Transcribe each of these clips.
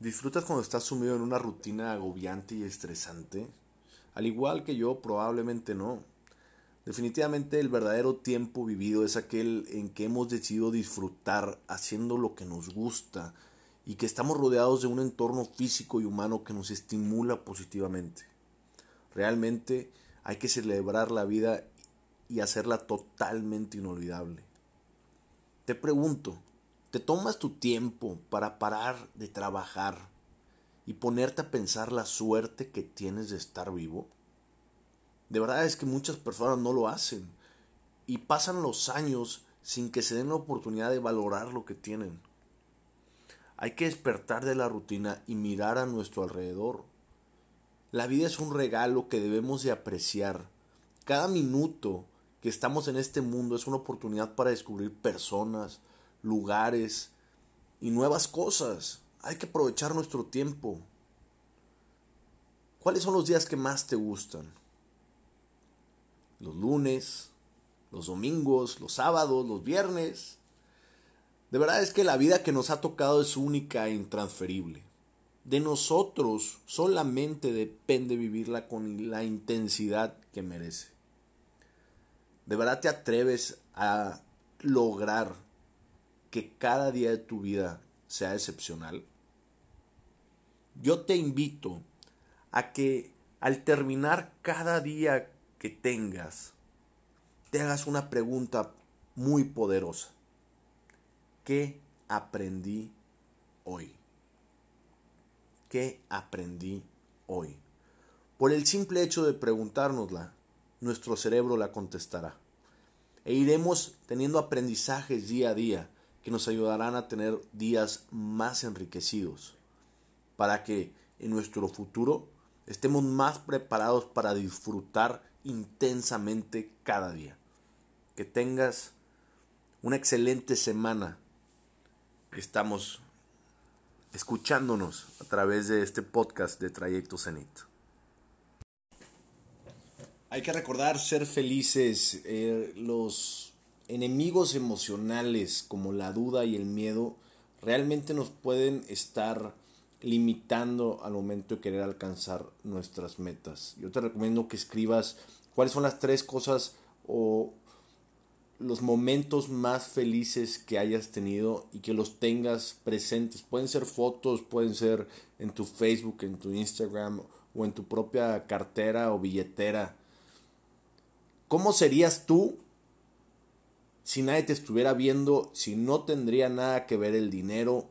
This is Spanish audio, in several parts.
¿Disfrutas cuando estás sumido en una rutina agobiante y estresante? Al igual que yo, probablemente no. Definitivamente el verdadero tiempo vivido es aquel en que hemos decidido disfrutar haciendo lo que nos gusta y que estamos rodeados de un entorno físico y humano que nos estimula positivamente. Realmente hay que celebrar la vida y hacerla totalmente inolvidable. Te pregunto, ¿te tomas tu tiempo para parar de trabajar y ponerte a pensar la suerte que tienes de estar vivo? De verdad es que muchas personas no lo hacen y pasan los años sin que se den la oportunidad de valorar lo que tienen. Hay que despertar de la rutina y mirar a nuestro alrededor. La vida es un regalo que debemos de apreciar. Cada minuto que estamos en este mundo es una oportunidad para descubrir personas, lugares y nuevas cosas. Hay que aprovechar nuestro tiempo. ¿Cuáles son los días que más te gustan? Los lunes, los domingos, los sábados, los viernes. De verdad es que la vida que nos ha tocado es única e intransferible. De nosotros solamente depende vivirla con la intensidad que merece. ¿De verdad te atreves a lograr que cada día de tu vida sea excepcional? Yo te invito a que al terminar cada día que tengas, te hagas una pregunta muy poderosa. ¿Qué aprendí hoy? ¿Qué aprendí hoy? Por el simple hecho de preguntárnosla, nuestro cerebro la contestará. E iremos teniendo aprendizajes día a día que nos ayudarán a tener días más enriquecidos, para que en nuestro futuro estemos más preparados para disfrutar intensamente cada día. Que tengas una excelente semana. Estamos escuchándonos a través de este podcast de Trayecto Zenit. Hay que recordar ser felices. Eh, los enemigos emocionales como la duda y el miedo realmente nos pueden estar limitando al momento de querer alcanzar nuestras metas. Yo te recomiendo que escribas cuáles son las tres cosas o los momentos más felices que hayas tenido y que los tengas presentes. Pueden ser fotos, pueden ser en tu Facebook, en tu Instagram o en tu propia cartera o billetera. ¿Cómo serías tú si nadie te estuviera viendo, si no tendría nada que ver el dinero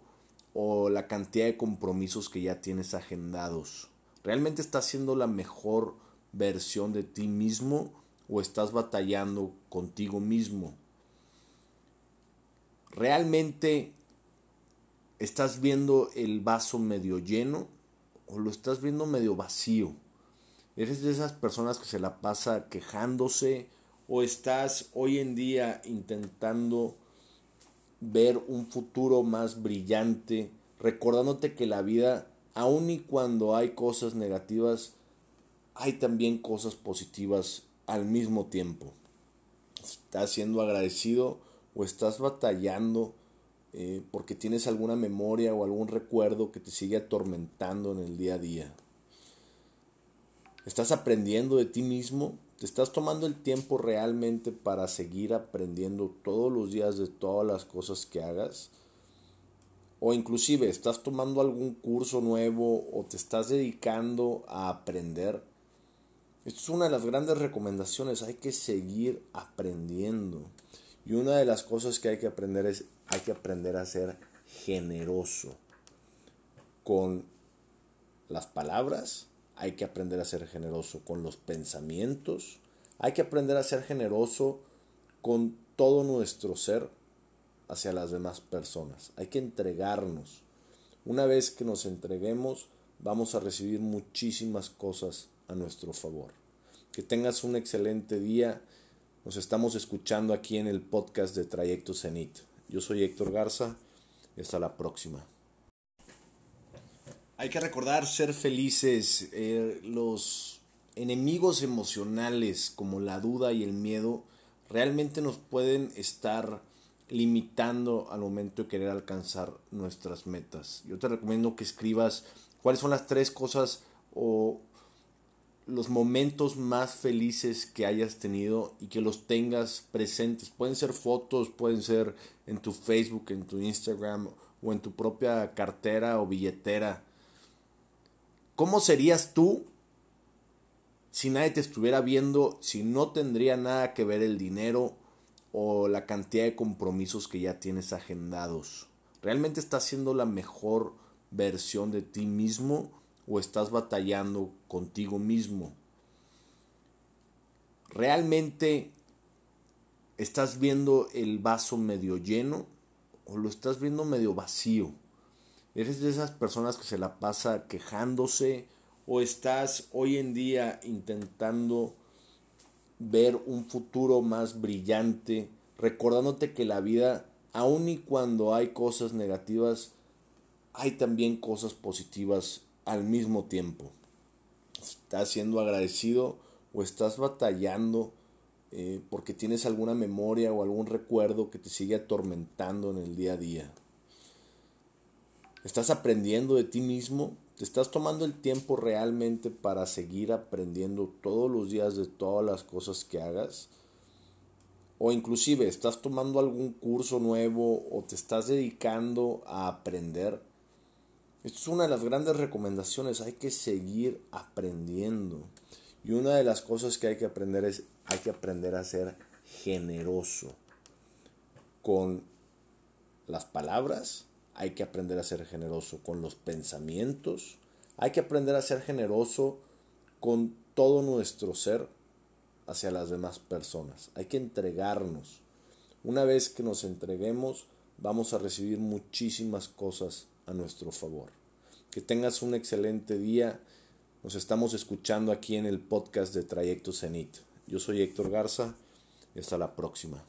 o la cantidad de compromisos que ya tienes agendados? ¿Realmente estás siendo la mejor versión de ti mismo o estás batallando contigo mismo? ¿Realmente estás viendo el vaso medio lleno o lo estás viendo medio vacío? ¿Eres de esas personas que se la pasa quejándose o estás hoy en día intentando ver un futuro más brillante, recordándote que la vida, aun y cuando hay cosas negativas, hay también cosas positivas al mismo tiempo. ¿Estás siendo agradecido o estás batallando eh, porque tienes alguna memoria o algún recuerdo que te sigue atormentando en el día a día? ¿Estás aprendiendo de ti mismo? ¿Te estás tomando el tiempo realmente para seguir aprendiendo todos los días de todas las cosas que hagas? O inclusive estás tomando algún curso nuevo o te estás dedicando a aprender. Esto es una de las grandes recomendaciones, hay que seguir aprendiendo. Y una de las cosas que hay que aprender es, hay que aprender a ser generoso con las palabras, hay que aprender a ser generoso con los pensamientos, hay que aprender a ser generoso con todo nuestro ser hacia las demás personas, hay que entregarnos. Una vez que nos entreguemos, vamos a recibir muchísimas cosas a nuestro favor. Que tengas un excelente día. Nos estamos escuchando aquí en el podcast de Trayecto Zenit. Yo soy Héctor Garza y hasta la próxima. Hay que recordar ser felices. Eh, los enemigos emocionales como la duda y el miedo realmente nos pueden estar limitando al momento de querer alcanzar nuestras metas. Yo te recomiendo que escribas cuáles son las tres cosas o los momentos más felices que hayas tenido y que los tengas presentes. Pueden ser fotos, pueden ser en tu Facebook, en tu Instagram o en tu propia cartera o billetera. ¿Cómo serías tú si nadie te estuviera viendo, si no tendría nada que ver el dinero o la cantidad de compromisos que ya tienes agendados? ¿Realmente estás siendo la mejor versión de ti mismo? o estás batallando contigo mismo? ¿Realmente estás viendo el vaso medio lleno o lo estás viendo medio vacío? ¿Eres de esas personas que se la pasa quejándose o estás hoy en día intentando ver un futuro más brillante, recordándote que la vida, aun y cuando hay cosas negativas, hay también cosas positivas al mismo tiempo. ¿Estás siendo agradecido o estás batallando eh, porque tienes alguna memoria o algún recuerdo que te sigue atormentando en el día a día? ¿Estás aprendiendo de ti mismo? ¿Te estás tomando el tiempo realmente para seguir aprendiendo todos los días de todas las cosas que hagas? O inclusive estás tomando algún curso nuevo o te estás dedicando a aprender esto es una de las grandes recomendaciones, hay que seguir aprendiendo. Y una de las cosas que hay que aprender es, hay que aprender a ser generoso con las palabras, hay que aprender a ser generoso con los pensamientos, hay que aprender a ser generoso con todo nuestro ser hacia las demás personas. Hay que entregarnos. Una vez que nos entreguemos, vamos a recibir muchísimas cosas a nuestro favor. Que tengas un excelente día. Nos estamos escuchando aquí en el podcast de Trayecto Zenit. Yo soy Héctor Garza y hasta la próxima.